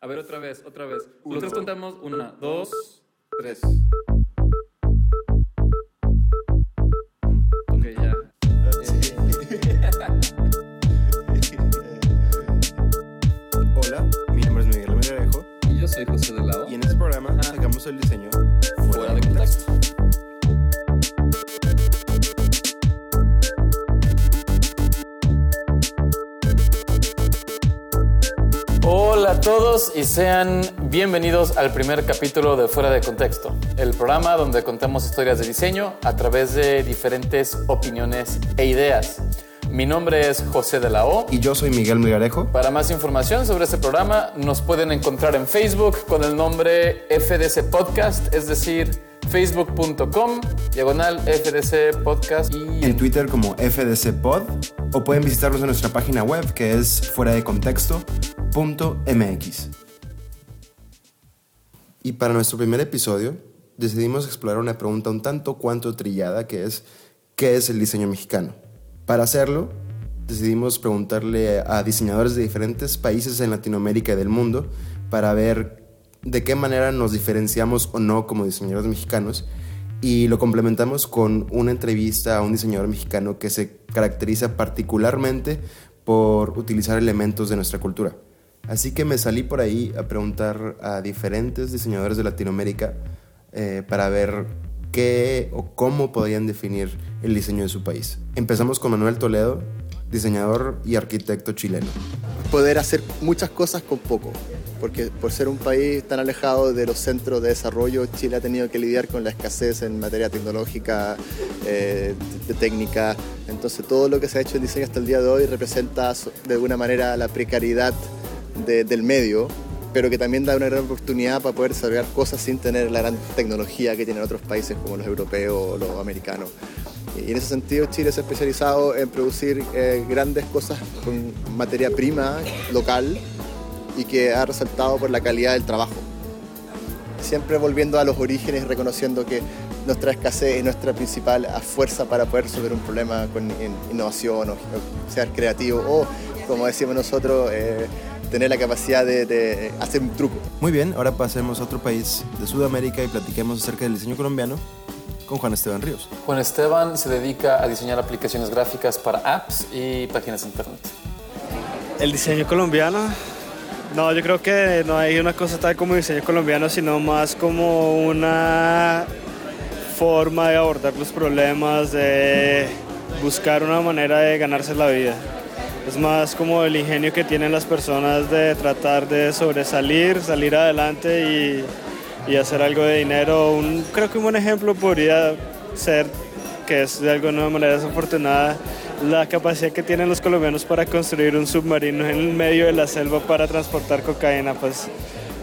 A ver, otra vez, otra vez. Nosotros contamos una, dos, tres. Todos y sean bienvenidos al primer capítulo de Fuera de Contexto, el programa donde contamos historias de diseño a través de diferentes opiniones e ideas. Mi nombre es José de la O. Y yo soy Miguel Migarejo. Para más información sobre este programa nos pueden encontrar en Facebook con el nombre FDC Podcast, es decir, facebook.com, diagonal FDC Podcast y En Twitter como FDC Pod o pueden visitarnos en nuestra página web que es fuera de contexto.mx. Y para nuestro primer episodio decidimos explorar una pregunta un tanto cuanto trillada que es ¿qué es el diseño mexicano? Para hacerlo, decidimos preguntarle a diseñadores de diferentes países en Latinoamérica y del mundo para ver de qué manera nos diferenciamos o no como diseñadores mexicanos y lo complementamos con una entrevista a un diseñador mexicano que se caracteriza particularmente por utilizar elementos de nuestra cultura. Así que me salí por ahí a preguntar a diferentes diseñadores de Latinoamérica eh, para ver qué o cómo podrían definir el diseño de su país. Empezamos con Manuel Toledo, diseñador y arquitecto chileno. poder hacer muchas cosas con poco, porque por ser un país tan alejado de los centros de desarrollo, Chile ha tenido que lidiar con la escasez en materia tecnológica, eh, de técnica, entonces todo lo que se ha hecho en diseño hasta el día de hoy representa de alguna manera la precariedad de- del medio, pero que también da una gran oportunidad para poder desarrollar cosas sin tener la gran tecnología que tienen otros países como los europeos o los americanos. Y en ese sentido Chile se ha especializado en producir eh, grandes cosas con materia prima local y que ha resaltado por la calidad del trabajo. Siempre volviendo a los orígenes, reconociendo que nuestra escasez es nuestra principal fuerza para poder resolver un problema con in- innovación o, o ser creativo o, como decimos nosotros, eh, tener la capacidad de, de hacer un truco. Muy bien, ahora pasemos a otro país de Sudamérica y platiquemos acerca del diseño colombiano con Juan Esteban Ríos. Juan Esteban se dedica a diseñar aplicaciones gráficas para apps y páginas de internet. El diseño colombiano. No, yo creo que no hay una cosa tal como diseño colombiano, sino más como una forma de abordar los problemas, de buscar una manera de ganarse la vida. Es más como el ingenio que tienen las personas de tratar de sobresalir, salir adelante y, hacer algo de dinero. Un- creo que un buen ejemplo podría ser, que es de alguna manera desafortunada, la capacidad que tienen los colombianos para construir un submarino en el medio de la selva para transportar cocaína. Pues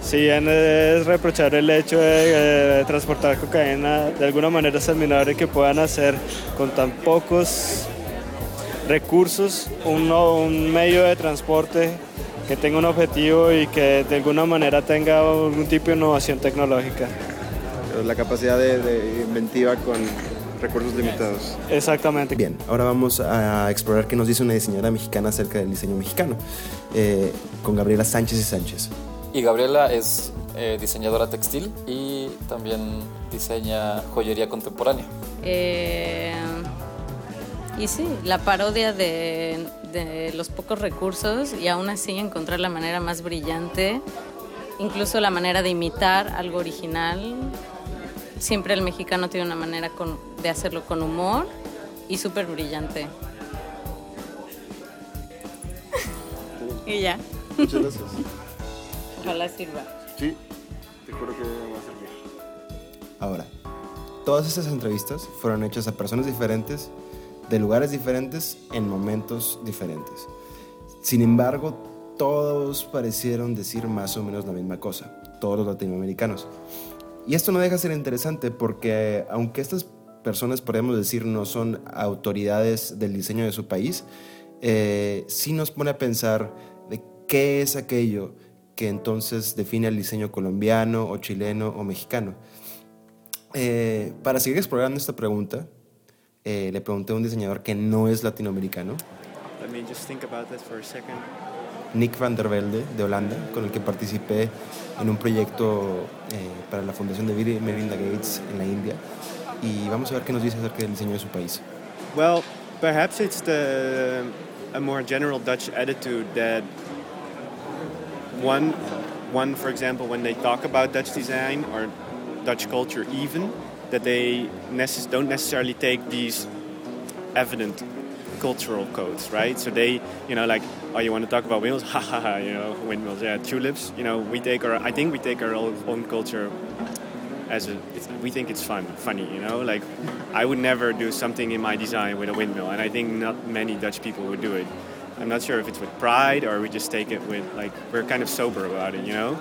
si bien es reprochar el hecho de eh, transportar cocaína, de alguna manera es admirable que puedan hacer con tan pocos recursos un, medio de transporte que tenga un objetivo y que de alguna manera tenga algún tipo de innovación tecnológica. la capacidad de, de inventiva con recursos limitados. Exactamente. Bien, ahora vamos a explorar qué nos dice una diseñadora mexicana acerca del diseño mexicano, eh, con Gabriela Sánchez y Sánchez. Y Gabriela es eh, diseñadora textil y también diseña joyería contemporánea. Eh, y sí, la parodia de, de los pocos recursos y aún así encontrar la manera más brillante, incluso la manera de imitar algo original. Siempre el mexicano tiene una manera con- de hacerlo con humor y súper brillante. y ya, Muchas gracias. ojalá sirva. Sí, te juro que va a servir. Ahora, todas estas entrevistas fueron hechas a personas diferentes, de lugares diferentes, en momentos diferentes. Sin embargo, todos parecieron decir más o menos la misma cosa, todos los latinoamericanos. Y esto no deja de ser interesante porque aunque estas personas, podemos decir, no son autoridades del diseño de su país, eh, sí nos pone a pensar de qué es aquello que entonces define el diseño colombiano o chileno o mexicano. Eh, para seguir explorando esta pregunta, eh, le pregunté a un diseñador que no es latinoamericano Let me just think about this for a second. Nick van der Velde de Holanda, con el que participé en un proyecto eh, para la Fundación de Bill y Melinda Gates en la India. Y vamos a ver qué nos dice acerca del diseño de su país. Well, perhaps it's the a more general Dutch attitude that one, one for example, when they talk about Dutch design or Dutch culture, even that they necess- don't necessarily take these evident cultural codes, right? So they, you know, like, oh, you want to talk about windmills? Ha ha ha, you know, windmills, yeah, tulips. You know, we take our, I think we take our own, culture as a, we think it's fun, funny, you know. Like, I would never do something in my design with a windmill, and I think not many Dutch people would do it. I'm not sure if it's with pride or we just take it with like we're kind of sober about it, you know.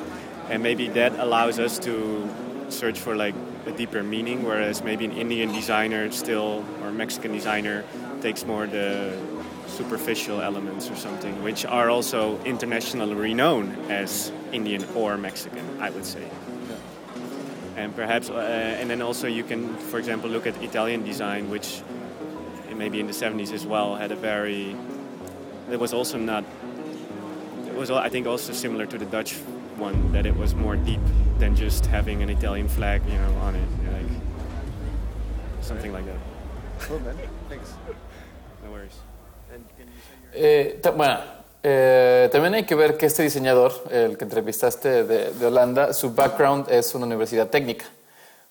And maybe that allows us to search for like a deeper meaning, whereas maybe an Indian designer still or Mexican designer takes more the superficial elements or something, which are also internationally renowned as Indian or Mexican, I would say. And perhaps, uh, and then also you can, for example, look at Italian design, which maybe in the 70s as well had a very, it was also not, it was, I think, also similar to the Dutch one, that it was more deep than just having an Italian flag, you know, on it, like something like that. Cool, man. Thanks. No worries. Eh, bueno, eh, también hay que ver que este diseñador, el que entrevistaste de, de Holanda, su background es una universidad técnica,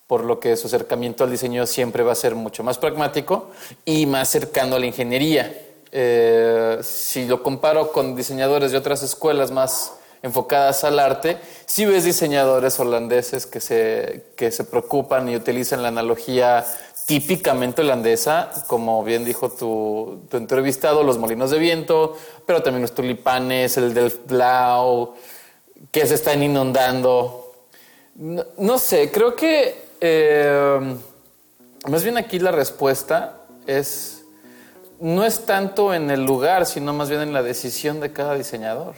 por lo que su acercamiento al diseño siempre va a ser mucho más pragmático y más cercano a la ingeniería. Eh, si lo comparo con diseñadores de otras escuelas más enfocadas al arte, sí ves diseñadores holandeses que se, que se preocupan y utilizan la analogía típicamente holandesa, como bien dijo tu, entrevistado, los molinos de viento, pero también los tulipanes, el del blau, que se están inundando. No, no sé, creo que eh, más bien aquí la respuesta es no es tanto en el lugar, sino más bien en la decisión de cada diseñador.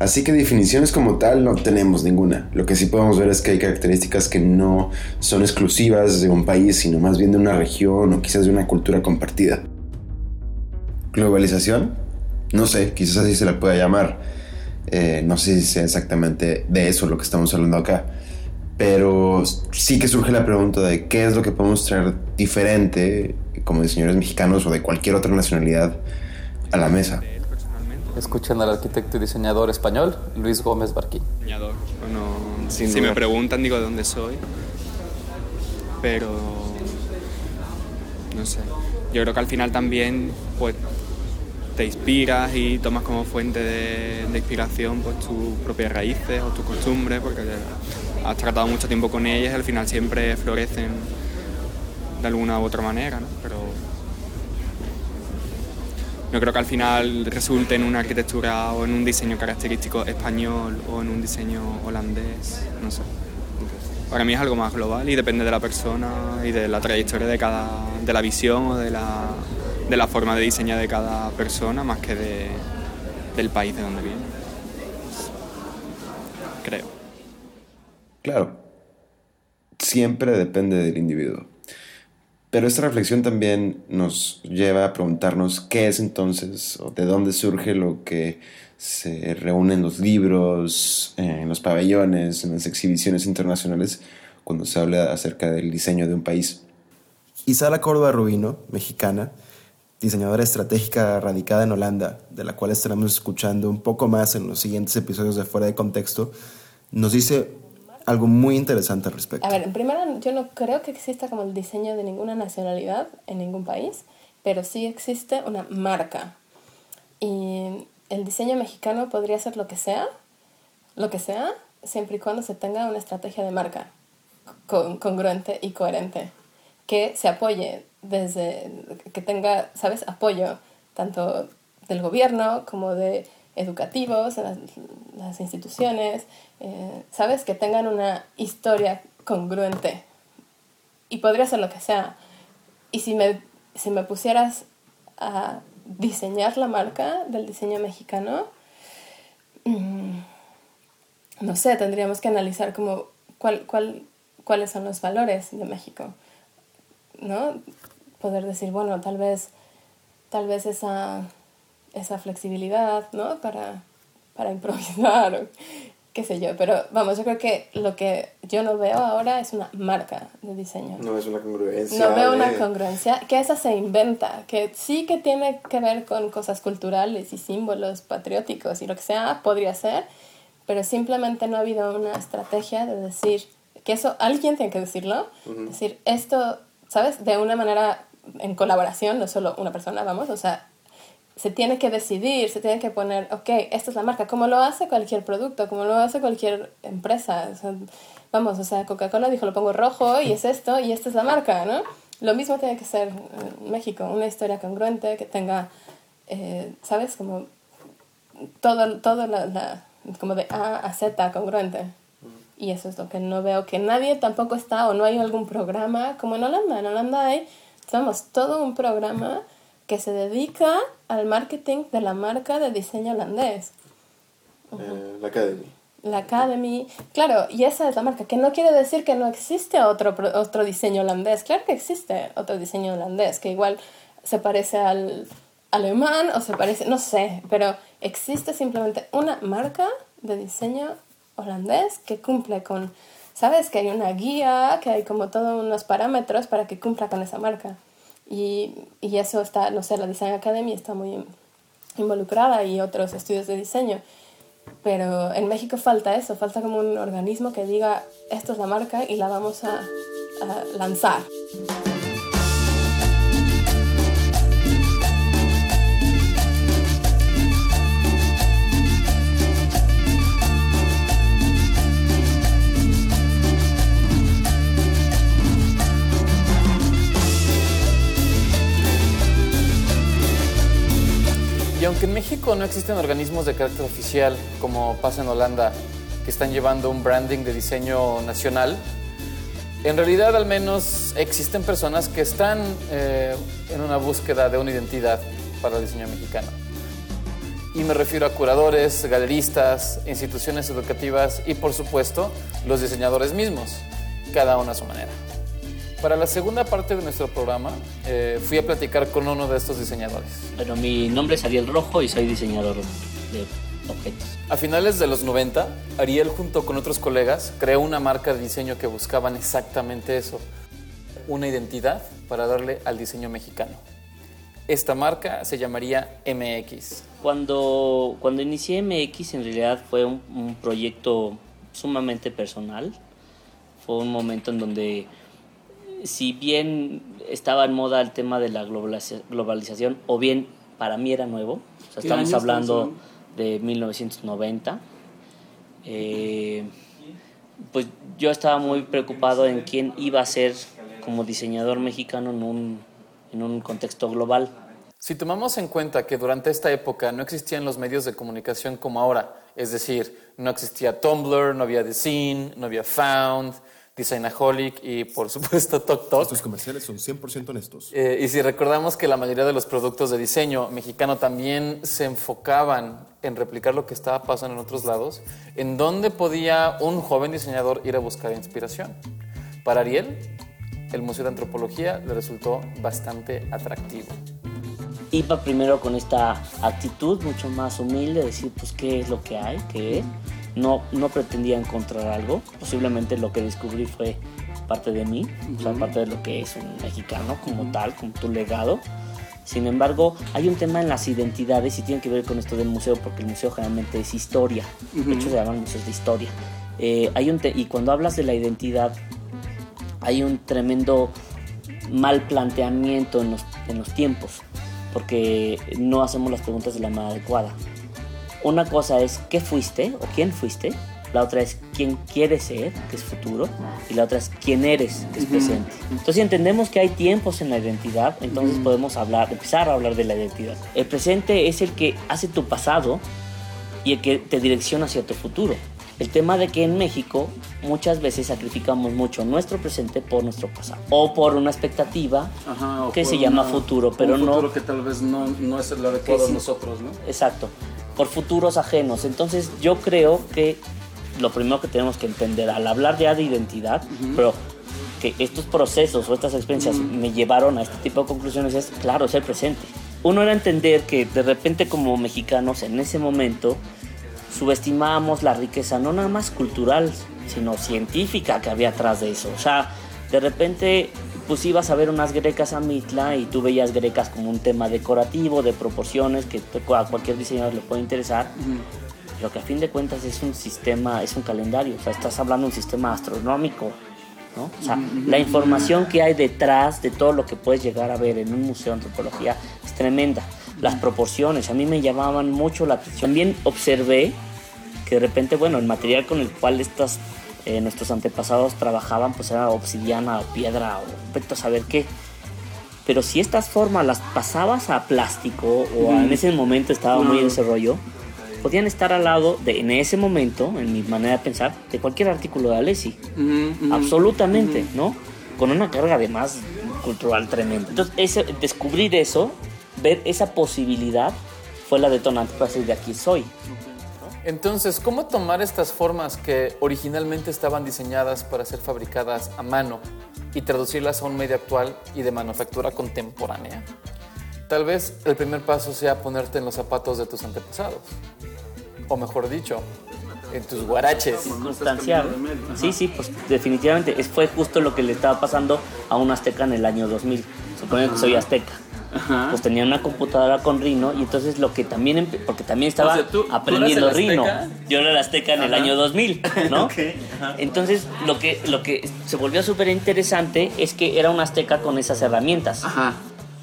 Así que definiciones como tal no tenemos ninguna. Lo que sí podemos ver es que hay características que no son exclusivas de un país, sino más bien de una región o quizás de una cultura compartida. ¿Globalización? No sé, quizás así se la pueda llamar. Eh, no sé si sea exactamente de eso lo que estamos hablando acá. Pero sí que surge la pregunta de qué es lo que podemos traer diferente como diseñadores mexicanos o de cualquier otra nacionalidad a la mesa. Escuchan al arquitecto y diseñador español Luis Gómez Barquín. diseñador. Bueno, Sin si duda. me preguntan, digo de dónde soy. Pero. No sé. Yo creo que al final también, pues. Te inspiras y tomas como fuente de, de inspiración pues tus propias raíces o tus costumbres, porque has tratado mucho tiempo con ellas y al final siempre florecen de alguna u otra manera, ¿no? Pero no creo que al final resulte en una arquitectura o en un diseño característico español o en un diseño holandés, no sé. Para mí es algo más global y depende de la persona y de la trayectoria de cada, de la visión o de la, de la forma de diseñar de cada persona más que de, del país de donde viene. Creo. Claro, siempre depende del individuo. Pero esta reflexión también nos lleva a preguntarnos qué es entonces o de dónde surge lo que se reúne en los libros, en los pabellones, en las exhibiciones internacionales cuando se habla acerca del diseño de un país. Isala Córdoba Rubino, mexicana, diseñadora estratégica radicada en Holanda, de la cual estaremos escuchando un poco más en los siguientes episodios de Fuera de Contexto, nos dice algo muy interesante al respecto. A ver, en primera, yo no creo que exista como el diseño de ninguna nacionalidad en ningún país, pero sí existe una marca. Y el diseño mexicano podría ser lo que sea, lo que sea, siempre y cuando se tenga una estrategia de marca con- congruente y coherente, que se apoye desde, que tenga, ¿sabes?, apoyo tanto del gobierno como de educativos, las instituciones, eh, ¿sabes? Que tengan una historia congruente. Y podría ser lo que sea. Y si me, si me pusieras a diseñar la marca del diseño mexicano, mm, no sé, tendríamos que analizar como cuál, cuál, cuáles son los valores de México, ¿no? Poder decir, bueno, tal vez tal vez esa, esa flexibilidad, ¿no? Para, para improvisar, o qué sé yo. Pero vamos, yo creo que lo que yo no veo ahora es una marca de diseño. No es una congruencia. No veo una congruencia, que esa se inventa, que sí que tiene que ver con cosas culturales y símbolos patrióticos y lo que sea, podría ser, pero simplemente no ha habido una estrategia de decir, que eso alguien tiene que decirlo, decir esto, ¿sabes? De una manera en colaboración, no solo una persona, vamos, o sea, se tiene que decidir, se tiene que poner, ok, esta es la marca, como lo hace cualquier producto, como lo hace cualquier empresa. O sea, vamos, o sea, Coca-Cola dijo, lo pongo rojo y es esto y esta es la marca, ¿no? Lo mismo tiene que ser en México, una historia congruente que tenga, eh, ¿sabes? Como todo, todo la, la- como de A a Z congruente. Y eso es lo que no veo, que nadie tampoco está o no hay algún programa como en Holanda. En Holanda hay, vamos, todo un programa que se dedica al marketing de la marca de diseño holandés. Eh, la Academy. La Academy, claro, y esa es la marca, que no quiere decir que no existe otro, otro diseño holandés, claro que existe otro diseño holandés, que igual se parece al alemán o se parece, no sé, pero existe simplemente una marca de diseño holandés que cumple con, sabes, que hay una guía, que hay como todos unos parámetros para que cumpla con esa marca. Y, y eso está, no sé, la Design Academy está muy involucrada y otros estudios de diseño. Pero en México falta eso, falta como un organismo que diga, esto es la marca y la vamos a, a lanzar. Aunque en México no existen organismos de carácter oficial, como pasa en Holanda, que están llevando un branding de diseño nacional, en realidad al menos existen personas que están eh, en una búsqueda de una identidad para el diseño mexicano. Y me refiero a curadores, galeristas, instituciones educativas y por supuesto los diseñadores mismos, cada uno a su manera. Para la segunda parte de nuestro programa eh, fui a platicar con uno de estos diseñadores. Bueno, mi nombre es Ariel Rojo y soy diseñador de objetos. A finales de los 90, Ariel junto con otros colegas creó una marca de diseño que buscaban exactamente eso, una identidad para darle al diseño mexicano. Esta marca se llamaría MX. Cuando, cuando inicié MX en realidad fue un, un proyecto sumamente personal. Fue un momento en donde, si bien estaba en moda el tema de la globaliza- globalización, o bien para mí era nuevo, o sea, ¿Qué estamos hablando? de 1990, eh, pues yo estaba muy preocupado en quién iba a ser como diseñador mexicano en un, en un contexto global. Si tomamos en cuenta que durante esta época no existían los medios de comunicación como ahora, es decir, no existía Tumblr, no había The Scene, no había Found, Designaholic y por supuesto TokTok. Estos comerciales son 100% honestos. Eh, y si recordamos que la mayoría de los productos de diseño mexicano también se enfocaban en replicar lo que estaba pasando en otros lados, ¿en dónde podía un joven diseñador ir a buscar inspiración? Para Ariel, el Museo de Antropología le resultó bastante atractivo. iba primero con esta actitud mucho más humilde, decir pues qué es lo que hay, qué es. No, no pretendía encontrar algo, posiblemente lo que descubrí fue parte de mí, o sea, parte de lo que es un mexicano como tal, como tu legado. Sin embargo, hay un tema en las identidades y tiene que ver con esto del museo, porque el museo generalmente es historia, de hecho se llaman museos de historia. Eh, hay un y cuando hablas de la identidad, hay un tremendo mal planteamiento en los, en los tiempos, porque no hacemos las preguntas de la manera adecuada. Una cosa es qué fuiste o quién fuiste, la otra es quién quieres ser, que es futuro, y la otra es quién eres, que es presente. Entonces, si entendemos que hay tiempos en la identidad, entonces podemos hablar, empezar a hablar de la identidad. El presente es el que hace tu pasado y el que te direcciona hacia tu futuro. El tema de que en México muchas veces sacrificamos mucho nuestro presente por nuestro pasado o por una expectativa que se llama futuro, pero no que tal vez no, no es el adecuado a nosotros, ¿no? Exacto, por futuros ajenos. Entonces yo creo que lo primero que tenemos que entender al hablar ya de identidad, pero que estos procesos o estas experiencias me llevaron a este tipo de conclusiones es, claro, es el presente. uno era entender que de repente como mexicanos en ese momento subestimábamos la riqueza no nada más cultural, sino científica que había atrás de eso. O sea, de repente pues ibas a ver unas grecas a Mitla y tú veías grecas como un tema decorativo, de proporciones, que a cualquier diseñador le puede interesar, pero que a fin de cuentas es un sistema, es un calendario, o sea, estás hablando de un sistema astronómico, ¿no? O sea, la información que hay detrás de todo lo que puedes llegar a ver en un museo de antropología es tremenda. Las proporciones, a mí me llamaban mucho la atención. También observé que de repente, bueno, el material con el cual estas eh, nuestros antepasados trabajaban pues era obsidiana o piedra o vete a saber qué. Pero si estas formas las pasabas a plástico o en ese momento estaba muy en ese rollo, podían estar al lado de, en ese momento, en mi manera de pensar, de cualquier artículo de Alessi. Absolutamente, ¿no? Con una carga además cultural tremenda. Entonces, ese, descubrir eso, ver esa posibilidad, fue la detonante para decir de aquí soy. Entonces, ¿cómo tomar estas formas que originalmente estaban diseñadas para ser fabricadas a mano y traducirlas a un medio actual y de manufactura contemporánea? Tal vez el primer paso sea ponerte en los zapatos de tus antepasados. O mejor dicho, en tus guaraches. Circunstancial. Sí, sí, pues definitivamente. Es, fue justo lo que le estaba pasando a un azteca en el año 2000. Supongo que soy azteca. Pues tenía una computadora con Rino y entonces lo que también, porque también estaba O sea, ¿tú- tú aprendiendo Rino. azteca? Yo era el azteca en el año 2000, ¿no? Entonces lo que, lo que se volvió súper interesante es que era un azteca con esas herramientas. Ajá.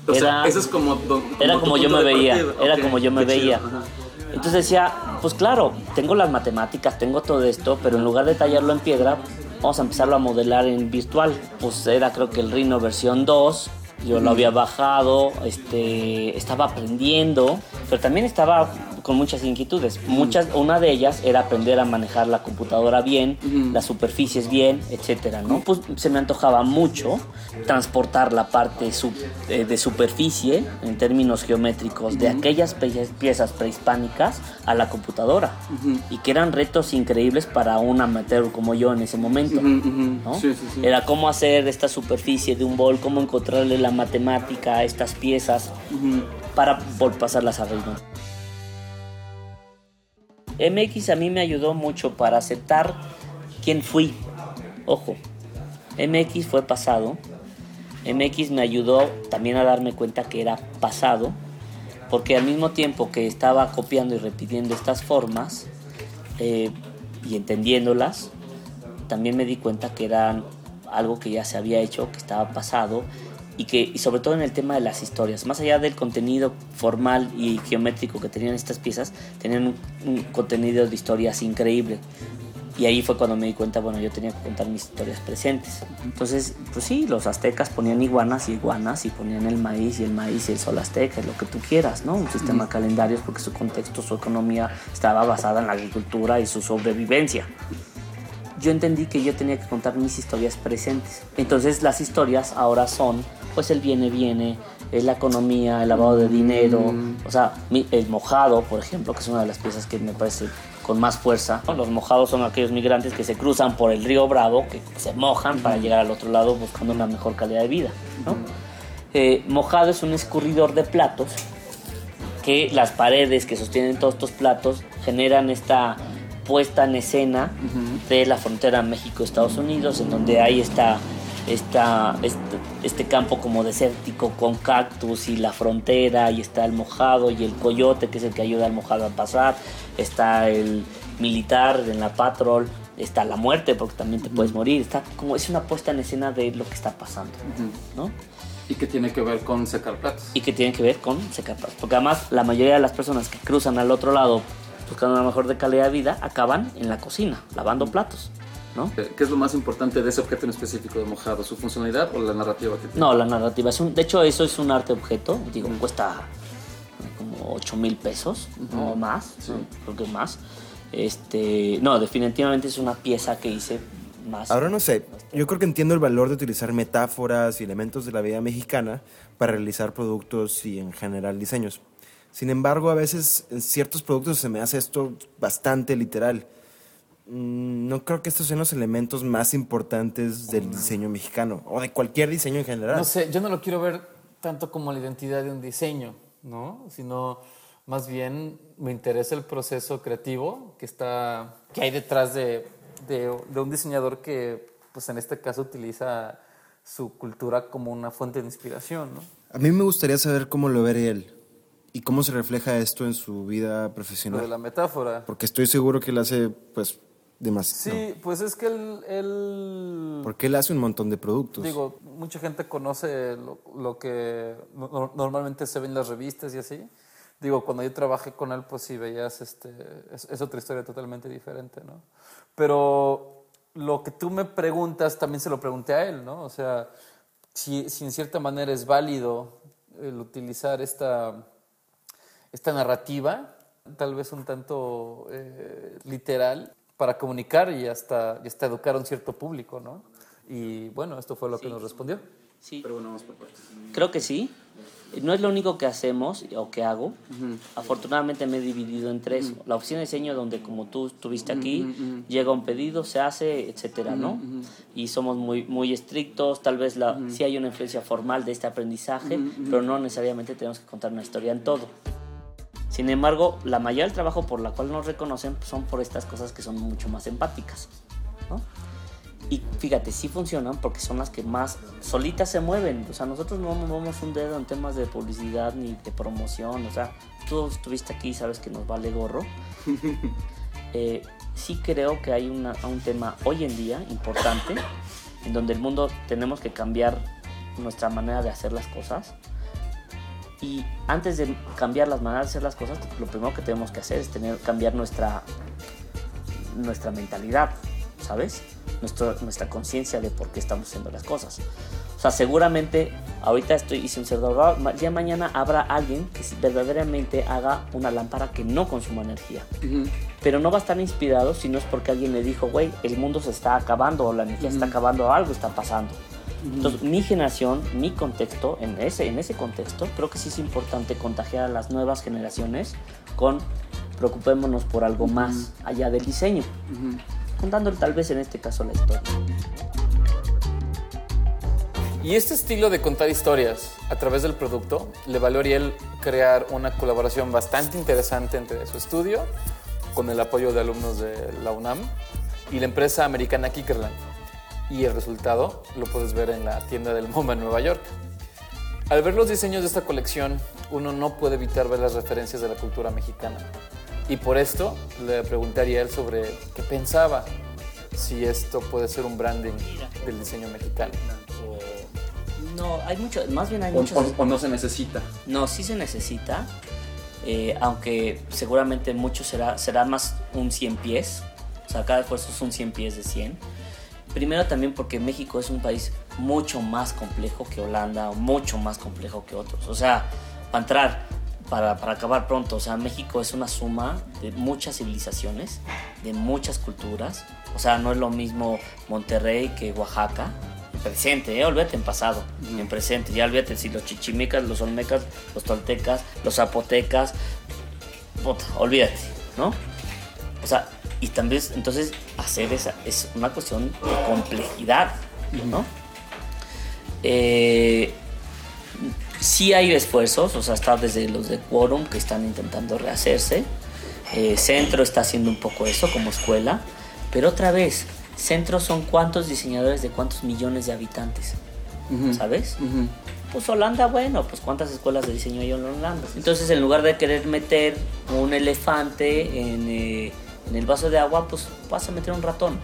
O sea, eso es como. Era como yo me veía, era como yo me qué veía. ajá. Entonces decía, pues claro, tengo las matemáticas, tengo todo esto, pero en lugar de tallarlo en piedra, vamos a empezarlo a modelar en virtual. Pues era creo que el Rhino versión 2, yo lo había bajado, este, estaba aprendiendo, pero también estaba con muchas inquietudes. Muchas, una de ellas era aprender a manejar la computadora bien, las superficies bien, etcétera, ¿no? Pues se me antojaba mucho transportar la parte eh, de superficie en términos geométricos de aquellas piezas prehispánicas a la computadora y que eran retos increíbles para un amateur como yo en ese momento. ¿no? Sí, sí, sí. Era cómo hacer esta superficie de un bol, cómo encontrarle la matemática a estas piezas para vol- pasarlas a Rhino. MX a mí me ayudó mucho para aceptar quién fui. Ojo, MX fue pasado. MX me ayudó también a darme cuenta que era pasado, porque al mismo tiempo que estaba copiando y repitiendo estas formas eh, y entendiéndolas, también me di cuenta que eran algo que ya se había hecho, que estaba pasado y que y sobre todo en el tema de las historias, más allá del contenido formal y geométrico que tenían estas piezas, tenían un, un contenido de historias increíble. Y ahí fue cuando me di cuenta, bueno, yo tenía que contar mis historias presentes. Entonces, pues sí, los aztecas ponían iguanas y iguanas y ponían el maíz y el maíz y el sol azteca, lo que tú quieras, ¿no? Un sistema de calendarios porque su contexto, su economía estaba basada en la agricultura y su sobrevivencia yo entendí que yo tenía que contar mis historias presentes. Entonces las historias ahora son, pues el viene, viene, eh, la economía, el lavado de dinero, o sea, el mojado, por ejemplo, que es una de las piezas que me parece con más fuerza. Los mojados son aquellos migrantes que se cruzan por el río Bravo, que se mojan para llegar al otro lado buscando una mejor calidad de vida. ¿no? Eh, mojado es un escurridor de platos que las paredes que sostienen todos estos platos generan esta puesta en escena de la frontera México-Estados Unidos, en donde hay esta, esta, este, este campo como desértico con cactus y la frontera, y está el mojado y el coyote, que es el que ayuda al mojado a pasar, está el militar en la patrol, está la muerte, porque también te puedes morir, está como es una puesta en escena de lo que está pasando, ¿no? Y que tiene que ver con secar platos. y que tienen que ver con secar platos. Porque además la mayoría de las personas que cruzan al otro lado buscando una mejor de calidad de vida acaban en la cocina, lavando platos, ¿no? ¿Qué es lo más importante de ese objeto en específico de mojado? ¿Su funcionalidad o la narrativa que tiene? No, la narrativa es un... De hecho, eso es un arte objeto, digo, cuesta como 8 mil pesos o más, ¿no? creo que más. Este, no, definitivamente es una pieza que hice más. Ahora no sé, yo creo que entiendo el valor de utilizar metáforas y elementos de la vida mexicana para realizar productos y en general diseños. Sin embargo, a veces en ciertos productos se me hace esto bastante literal. Mm, No creo que estos sean los elementos más importantes del diseño mexicano o de cualquier diseño en general. No sé, yo no lo quiero ver tanto como la identidad de un diseño. ¿no? Sino más bien me interesa el proceso creativo que, está, que hay detrás de, de, de un diseñador que, pues en este caso, utiliza su cultura como una fuente de inspiración, ¿no? A mí me gustaría saber cómo lo ve él y cómo se refleja esto en su vida Lo profesional. de la metáfora. Porque estoy seguro que él hace, pues, demasiado. Sí, pues es que él, él Porque él hace un montón de productos. Digo, mucha gente conoce lo, lo que no- normalmente se ve en las revistas y así. Digo, cuando yo trabajé con él, pues sí veías, este, es, es otra historia totalmente diferente, ¿no? Pero lo que tú me preguntas, también se lo pregunté a él, ¿no? O sea, si, si en cierta manera es válido el utilizar esta, esta narrativa, tal vez un tanto eh, literal, para comunicar y hasta, y hasta educar a un cierto público, ¿no? Y bueno, esto fue lo que nos respondió. Sí. Creo que sí. No es lo único que hacemos o que hago. Afortunadamente me he dividido en tres. La oficina de diseño donde como tú estuviste aquí, llega un pedido, se hace, etcétera, ¿no? Y somos muy, muy estrictos. Tal vez la, sí hay una influencia formal de este aprendizaje, pero no necesariamente tenemos que contar una historia en todo. Sin embargo, la mayoría del trabajo por la cual nos reconocen son por estas cosas que son mucho más empáticas, ¿no? Y fíjate, sí funcionan porque son las que más solitas se mueven. O sea, nosotros no movemos un dedo en temas de publicidad ni de promoción. O sea, tú estuviste aquí y sabes que nos vale gorro. Eh, sí creo que hay una- un tema hoy en día importante en donde el mundo tenemos que cambiar nuestra manera de hacer las cosas. Y antes de cambiar las maneras de hacer las cosas, lo primero que tenemos que hacer es tener, cambiar nuestra, nuestra mentalidad, ¿sabes? Nuestro, nuestra conciencia de por qué estamos haciendo las cosas. O sea, seguramente ahorita estoy hice un cerdo, ma- ya mañana habrá alguien que verdaderamente haga una lámpara que no consuma energía. Pero no va a estar inspirado si no es porque alguien le dijo, güey, el mundo se está acabando o la energía se está acabando o algo está pasando. Entonces, mi generación, mi contexto, en ese, en ese contexto, creo que sí es importante contagiar a las nuevas generaciones con preocupémonos por algo más allá del diseño, contándole tal vez en este caso la historia. Y este estilo de contar historias a través del producto le valió a Ariel crear una colaboración bastante interesante entre su estudio, con el apoyo de alumnos de la UNAM, y la empresa americana Kickerland. Y el resultado lo puedes ver en la tienda del MoMA en Nueva York. Al ver los diseños de esta colección, uno no puede evitar ver las referencias de la cultura mexicana. Y por esto le pregunté a Ariel sobre qué pensaba, si esto puede ser un branding del diseño mexicano. No, hay mucho, más bien hay O, muchos... o- o no se necesita. No, sí se necesita, eh, aunque seguramente mucho será, será más un 100 pies, o sea, cada esfuerzo es un 100 pies de 100. Primero también porque México es un país mucho más complejo que Holanda, o mucho más complejo que otros. O sea, para entrar, para, para acabar pronto, o sea, México es una suma de muchas civilizaciones, de muchas culturas. O sea, no es lo mismo Monterrey que Oaxaca. En presente, ¿eh? olvídate en pasado, en presente. Ya olvídate si los chichimecas, los olmecas, los toltecas, los zapotecas. Puta, olvídate, ¿no? O sea, y también, entonces, hacer esa es una cuestión de complejidad, ¿no? Eh, sí hay esfuerzos, o sea, está desde los de Quorum que están intentando rehacerse. Eh, Centro está haciendo un poco eso como escuela, pero otra vez, Centro son cuántos diseñadores de cuántos millones de habitantes, ¿sabes? Pues Holanda, bueno, pues cuántas escuelas de diseño hay en Holanda. Entonces, en lugar de querer meter un elefante en, eh, en el vaso de agua, pues vas a meter un ratón.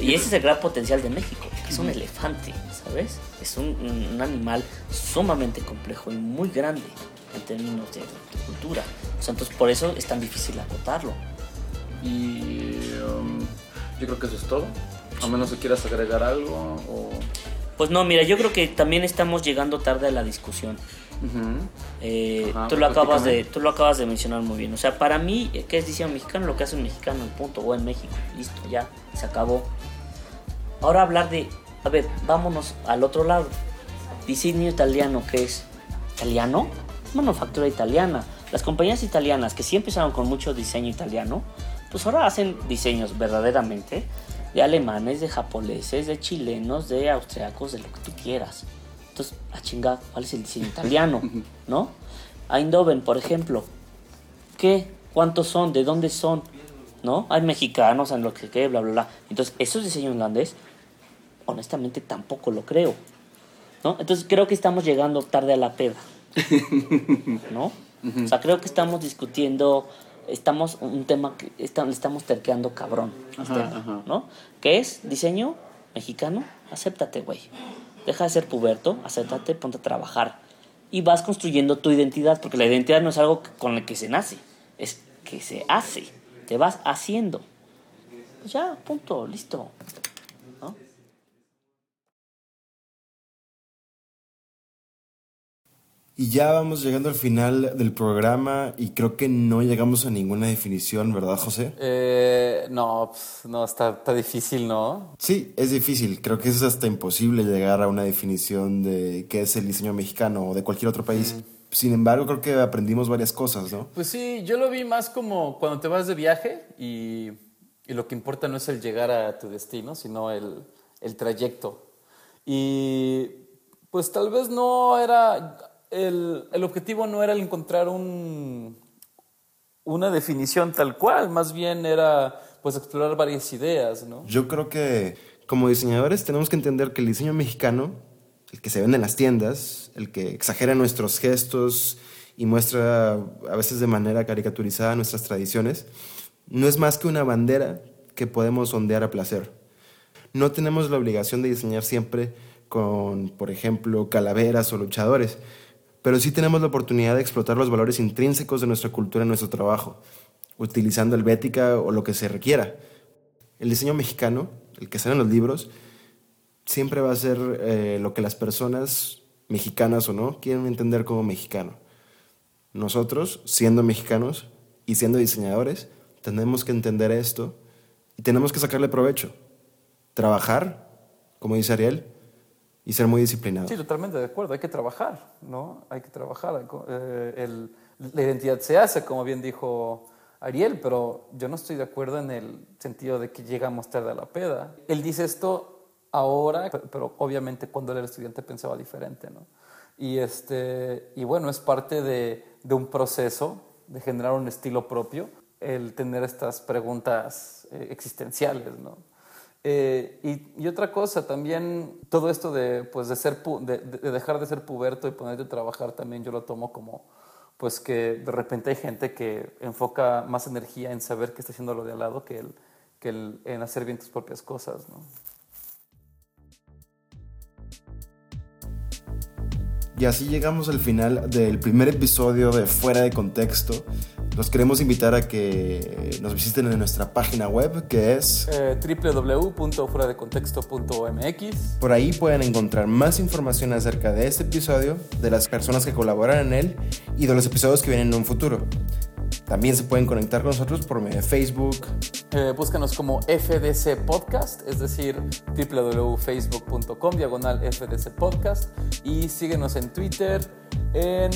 Y ese es el gran potencial de México, es un elefante, ¿sabes? Es un, un animal sumamente complejo y muy grande en términos de, de cultura. O sea, entonces por eso es tan difícil acotarlo. Y um, yo creo que eso es todo. A menos que quieras agregar algo o... Pues no, mira, yo creo que también estamos llegando tarde a la discusión. Eh, Ajá, tú, lo acabas de, tú lo acabas de mencionar muy bien. O sea, para mí, ¿qué es diseño mexicano? Lo que hace un mexicano, punto, o en México. Listo, ya, se acabó. Ahora hablar de, a ver, vámonos al otro lado. Diseño italiano, ¿qué es? ¿Italiano? Manufactura italiana. Las compañías italianas que sí empezaron con mucho diseño italiano, pues ahora hacen diseños verdaderamente de alemanes, de japoneses, de chilenos, de austriacos, de lo que tú quieras. Entonces, a chingar, ¿cuál es el diseño italiano? ¿No? Eindhoven, por ejemplo. ¿Qué? ¿Cuántos son? ¿De dónde son? ¿No? Hay mexicanos, en lo que quede, bla, bla, bla. Entonces, ¿eso es diseño holandés? Honestamente, tampoco lo creo. ¿No? Entonces, creo que estamos llegando tarde a la peda. ¿No? O sea, creo que estamos discutiendo, estamos un tema que está- estamos terqueando cabrón. Ajá, tema, ajá. ¿No? ¿Qué es? Diseño mexicano. Acéptate, güey. Deja de ser puberto, acéptate, ponte a trabajar. Y vas construyendo tu identidad, porque la identidad no es algo con el que se nace, es que se hace. Te vas haciendo. Pues ya, punto, listo. Y ya vamos llegando al final del programa y creo que no llegamos a ninguna definición, ¿verdad, José? Eh, no, pues, no, está, está difícil, ¿no? Sí, es difícil. Creo que es hasta imposible llegar a una definición de qué es el diseño mexicano o de cualquier otro país. Sin embargo, creo que aprendimos varias cosas, ¿no? Pues sí, yo lo vi más como cuando te vas de viaje y, y lo que importa no es el llegar a tu destino, sino el, el trayecto. Y pues tal vez no era, el, el objetivo no era el encontrar un, una definición tal cual, más bien era pues explorar varias ideas, ¿no? Yo creo que como diseñadores tenemos que entender que el diseño mexicano, el que se vende en las tiendas, el que exagera nuestros gestos y muestra a veces de manera caricaturizada nuestras tradiciones, no es más que una bandera que podemos ondear a placer. No tenemos la obligación de diseñar siempre con, por ejemplo, calaveras o luchadores, pero sí tenemos la oportunidad de explotar los valores intrínsecos de nuestra cultura en nuestro trabajo, utilizando helvética o lo que se requiera. El diseño mexicano, el que sale en los libros, siempre va a ser eh, lo que las personas, mexicanas o no, quieren entender como mexicano. Nosotros, siendo mexicanos y siendo diseñadores, tenemos que entender esto y tenemos que sacarle provecho. Trabajar, como dice Ariel, y ser muy disciplinados. Sí, totalmente de acuerdo. Hay que trabajar, ¿no? Hay que trabajar. Eh, el- la identidad se hace, como bien dijo Ariel, pero yo no estoy de acuerdo en el sentido de que llegamos tarde a la peda. Él dice esto ahora, pero obviamente cuando él era estudiante pensaba diferente, ¿no? Y, este, y bueno, es parte de, de un proceso de generar un estilo propio, el tener estas preguntas eh, existenciales, ¿no? Eh, y, otra cosa, también todo esto de, pues, de, ser de dejar de ser puberto y ponerte a trabajar, también yo lo tomo como pues que de repente hay gente que enfoca más energía en saber que está haciendo lo de al lado que, el, que el, en hacer bien tus propias cosas. ¿no? Y así llegamos al final del primer episodio de Fuera de Contexto. Los queremos invitar a que nos visiten en nuestra página web, que es... Eh, www.fueradecontexto.mx Por ahí pueden encontrar más información acerca de este episodio, de las personas que colaboran en él y de los episodios que vienen en un futuro. También se pueden conectar con nosotros por medio de Facebook. Eh, búscanos como FDC Podcast, es decir, www.facebook.com, diagonal FDC Podcast. Y síguenos en Twitter en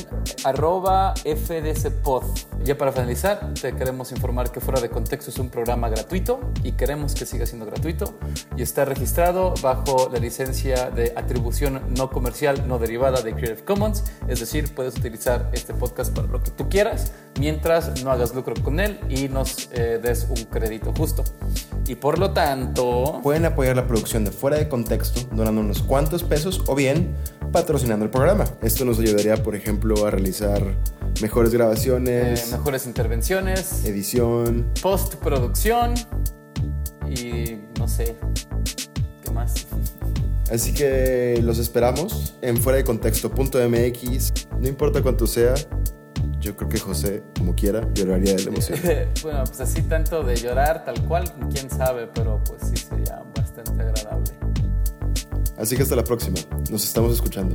arroba FDCPod. Ya para finalizar, te queremos informar que Fuera de Contexto es un programa gratuito y queremos que siga siendo gratuito y está registrado bajo la licencia de atribución no comercial no derivada de Creative Commons, es decir, puedes utilizar este podcast para lo que tú quieras mientras no hagas lucro con él y nos eh, des un crédito justo. Y por lo tanto, Pueden apoyar la producción de Fuera de Contexto donando unos cuantos pesos o bien patrocinando el programa. Esto nos ayudaría, por ejemplo, a realizar mejores eh, grabaciones, mejores intervenciones, edición. postproducción y no sé, ¿qué más? Así que los esperamos en fuera de contexto.mx. No importa cuánto sea, yo creo que José, como quiera, lloraría de la emoción. bueno, pues así tanto de llorar tal cual, quién sabe, pero pues sí sería bastante agradable. Así que hasta la próxima. Nos estamos escuchando.